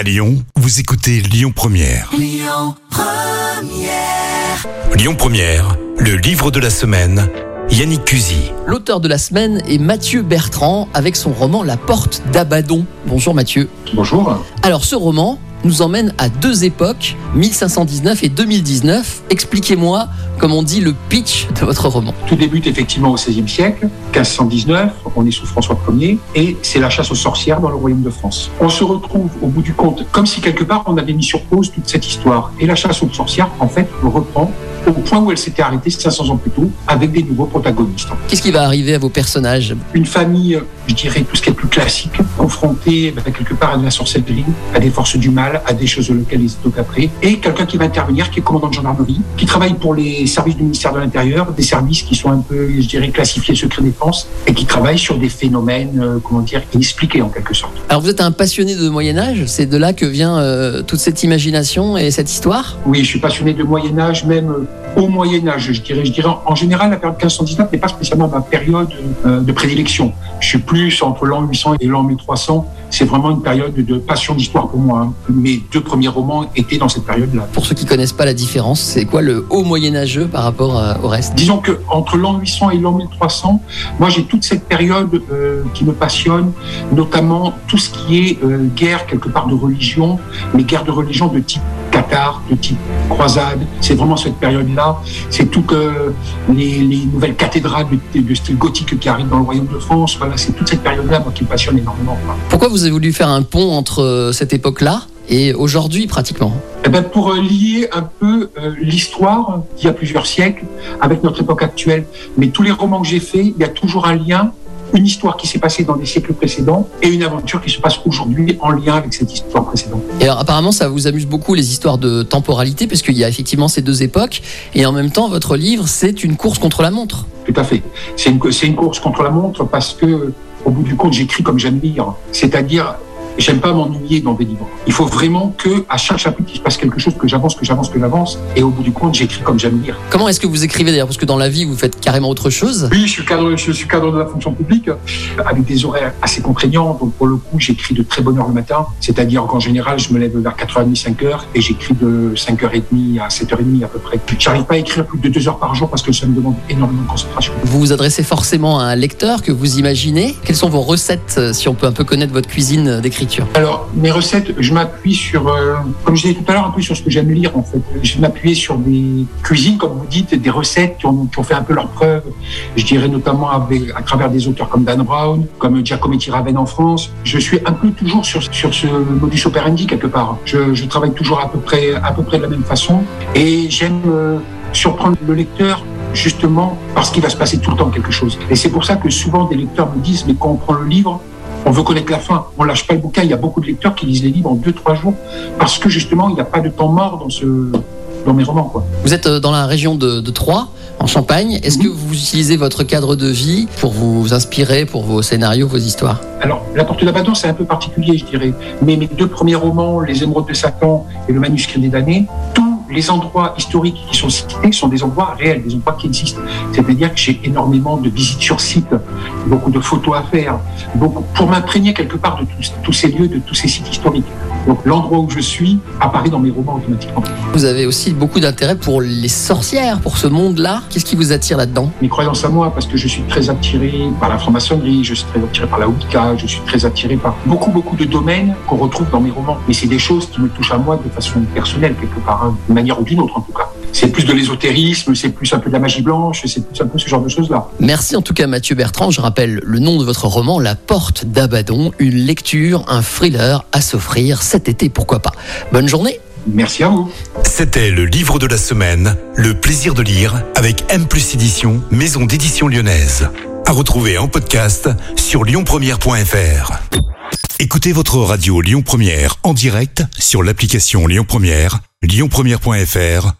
À Lyon, vous écoutez Lyon Première. Lyon Première, le livre de la semaine. Yannick Cusy. L'auteur de la semaine est Mathieu Bertrand avec son roman La Porte d'Abaddon. Bonjour Mathieu. Bonjour. Alors ce roman nous emmène à deux époques, 1519 et 2019. Expliquez-moi, comme on dit, le pitch de votre roman. Tout débute effectivement au XVIe siècle, 1519, on est sous François Ier, et c'est la chasse aux sorcières dans le royaume de France. On se retrouve au bout du compte, comme si quelque part on avait mis sur pause toute cette histoire. Et la chasse aux sorcières, en fait, reprend au point où elle s'était arrêtée 500 ans plus tôt, avec des nouveaux protagonistes. Qu'est-ce qui va arriver à vos personnages? Une famille, je dirais, tout ce qui est plus classique, confrontée bah, quelque part à de la sorcellerie, à des forces du mal, à des choses auxquelles ils sont après, et quelqu'un qui va intervenir, qui est commandant de gendarmerie, qui travaille pour les services du ministère de l'Intérieur, des services qui sont un peu, je dirais, classifiés secret défense, et qui travaille sur des phénomènes, euh, comment dire, inexpliqués en quelque sorte. Alors vous êtes un passionné de Moyen Âge, c'est de là que vient euh, toute cette imagination et cette histoire? Oui, je suis passionné de Moyen Âge, même euh, au Moyen Âge, je dirais. Je dirais en général, la période 1519 n'est pas spécialement ma période euh, de prédilection. Je suis plus entre l'an 800 et l'an 1300. C'est vraiment une période de passion d'histoire pour moi. hein. Mes deux premiers romans étaient dans cette période-là. Pour ceux qui connaissent pas la différence, c'est quoi le haut Moyen Âgeux par rapport euh, au reste? Disons que entre l'an 800 et l'an 1300, moi j'ai toute cette période euh, qui me passionne, notamment tout ce qui est euh, guerre quelque part de religion, mais guerre de religion de type cathare, de type croisade. C'est vraiment cette période-là. C'est tout que les, les nouvelles cathédrales de, de style gothique qui arrivent dans le royaume de France. Voilà, c'est toute cette période-là qui me passionne énormément. quoi. Pourquoi vous avez voulu faire un pont entre euh, cette époque-là et aujourd'hui pratiquement? Eh ben, pour euh, lier un peu euh, l'histoire d'il y a plusieurs siècles avec notre époque actuelle. Mais tous les romans que j'ai faits, il y a toujours un lien, une histoire qui s'est passée dans des siècles précédents et une aventure qui se passe aujourd'hui en lien avec cette histoire précédente. Et alors apparemment ça vous amuse beaucoup les histoires de temporalité puisqu'il y a effectivement ces deux époques et en même temps votre livre c'est une course contre la montre. Tout à fait. C'est une, c'est une course contre la montre parce que, au bout du compte, j'écris comme j'aime lire. C'est-à-dire, j'aime pas m'ennuyer dans des livres. Il faut vraiment que, à chaque chapitre, il se passe quelque chose, que j'avance, que j'avance, que j'avance. Et au bout du compte, j'écris comme j'aime lire. Comment est-ce que vous écrivez d'ailleurs? Parce que dans la vie vous faites carrément autre chose. Oui, je suis cadre, je suis cadre de la fonction publique, euh, avec des horaires assez contraignants. Donc, pour le coup, j'écris de très bonne heure le matin. C'est-à-dire qu'en général, je me lève vers 4h30, 5h, et j'écris de 5h30 à 7h30 à peu près. J'arrive pas à écrire plus de 2 heures par jour parce que ça me demande énormément de concentration. Vous vous adressez forcément à un lecteur que vous imaginez. Quelles sont vos recettes euh, si on peut un peu connaître votre cuisine euh, Alors, mes recettes, je m'appuie sur, euh, comme je disais tout à l'heure, un peu sur ce que j'aime lire, en fait. Je m'appuyer sur des cuisines, comme vous dites, des recettes qui ont, fait un peu leur preuve. Je dirais notamment à travers des auteurs comme Dan Brown, comme Giacometti Raven en France. Je suis un peu toujours sur, sur ce modus operandi, quelque part. Je, je travaille toujours à peu près, à peu près de la même façon. Et j'aime euh, surprendre le lecteur justement parce qu'il va se passer tout le temps quelque chose. Et c'est pour ça que souvent des lecteurs me disent, mais quand on prend le livre, on veut connaître la fin. On lâche pas le bouquin. Il y a beaucoup de lecteurs qui lisent les livres en deux, trois jours parce que justement, il n'y a pas de temps mort dans ce, dans mes romans, quoi. Vous êtes euh, dans la région de, de Troyes, en Champagne. Est-ce que vous utilisez votre cadre de vie pour vous inspirer pour vos scénarios, vos histoires? Alors, La Porte d'Abaddon, c'est un peu particulier, je dirais. Mais mes deux premiers romans, Les Émeraudes de Satan et Le Manuscrit des damnés, tous les endroits historiques qui sont cités sont des endroits réels, des endroits qui existent. C'est-à-dire que j'ai énormément de visites sur site, beaucoup de photos à faire, beaucoup, pour m'imprégner quelque part de tous, tous ces lieux, de tous ces sites historiques. Donc l'endroit où je suis apparaît dans mes romans automatiquement. Vous avez aussi beaucoup d'intérêt pour les sorcières, pour ce monde-là. Qu'est-ce qui vous attire là-dedans? Mes croyances à moi, parce que je suis très attiré par la franc-maçonnerie, je suis très attiré par la Wicca, je suis très attiré par beaucoup, beaucoup de domaines qu'on retrouve dans mes romans. Mais c'est des choses qui me touchent à moi de façon personnelle, quelque part, hein, d'une manière ou d'une autre en tout cas. C'est plus de l'ésotérisme, c'est plus un peu de la magie blanche, c'est plus un peu ce genre de choses-là. Merci en tout cas Mathieu Bertrand. Je rappelle le nom de votre roman, La Porte d'Abaddon, une lecture, un thriller à s'offrir cet été, pourquoi pas. Bonne journée Merci à vous. C'était le livre de la semaine, Le plaisir de lire, avec M plus édition, maison d'édition lyonnaise. À retrouver en podcast sur lyonpremière.fr. Écoutez votre radio Lyon Première en direct sur l'application Lyon Première, lyonpremière.fr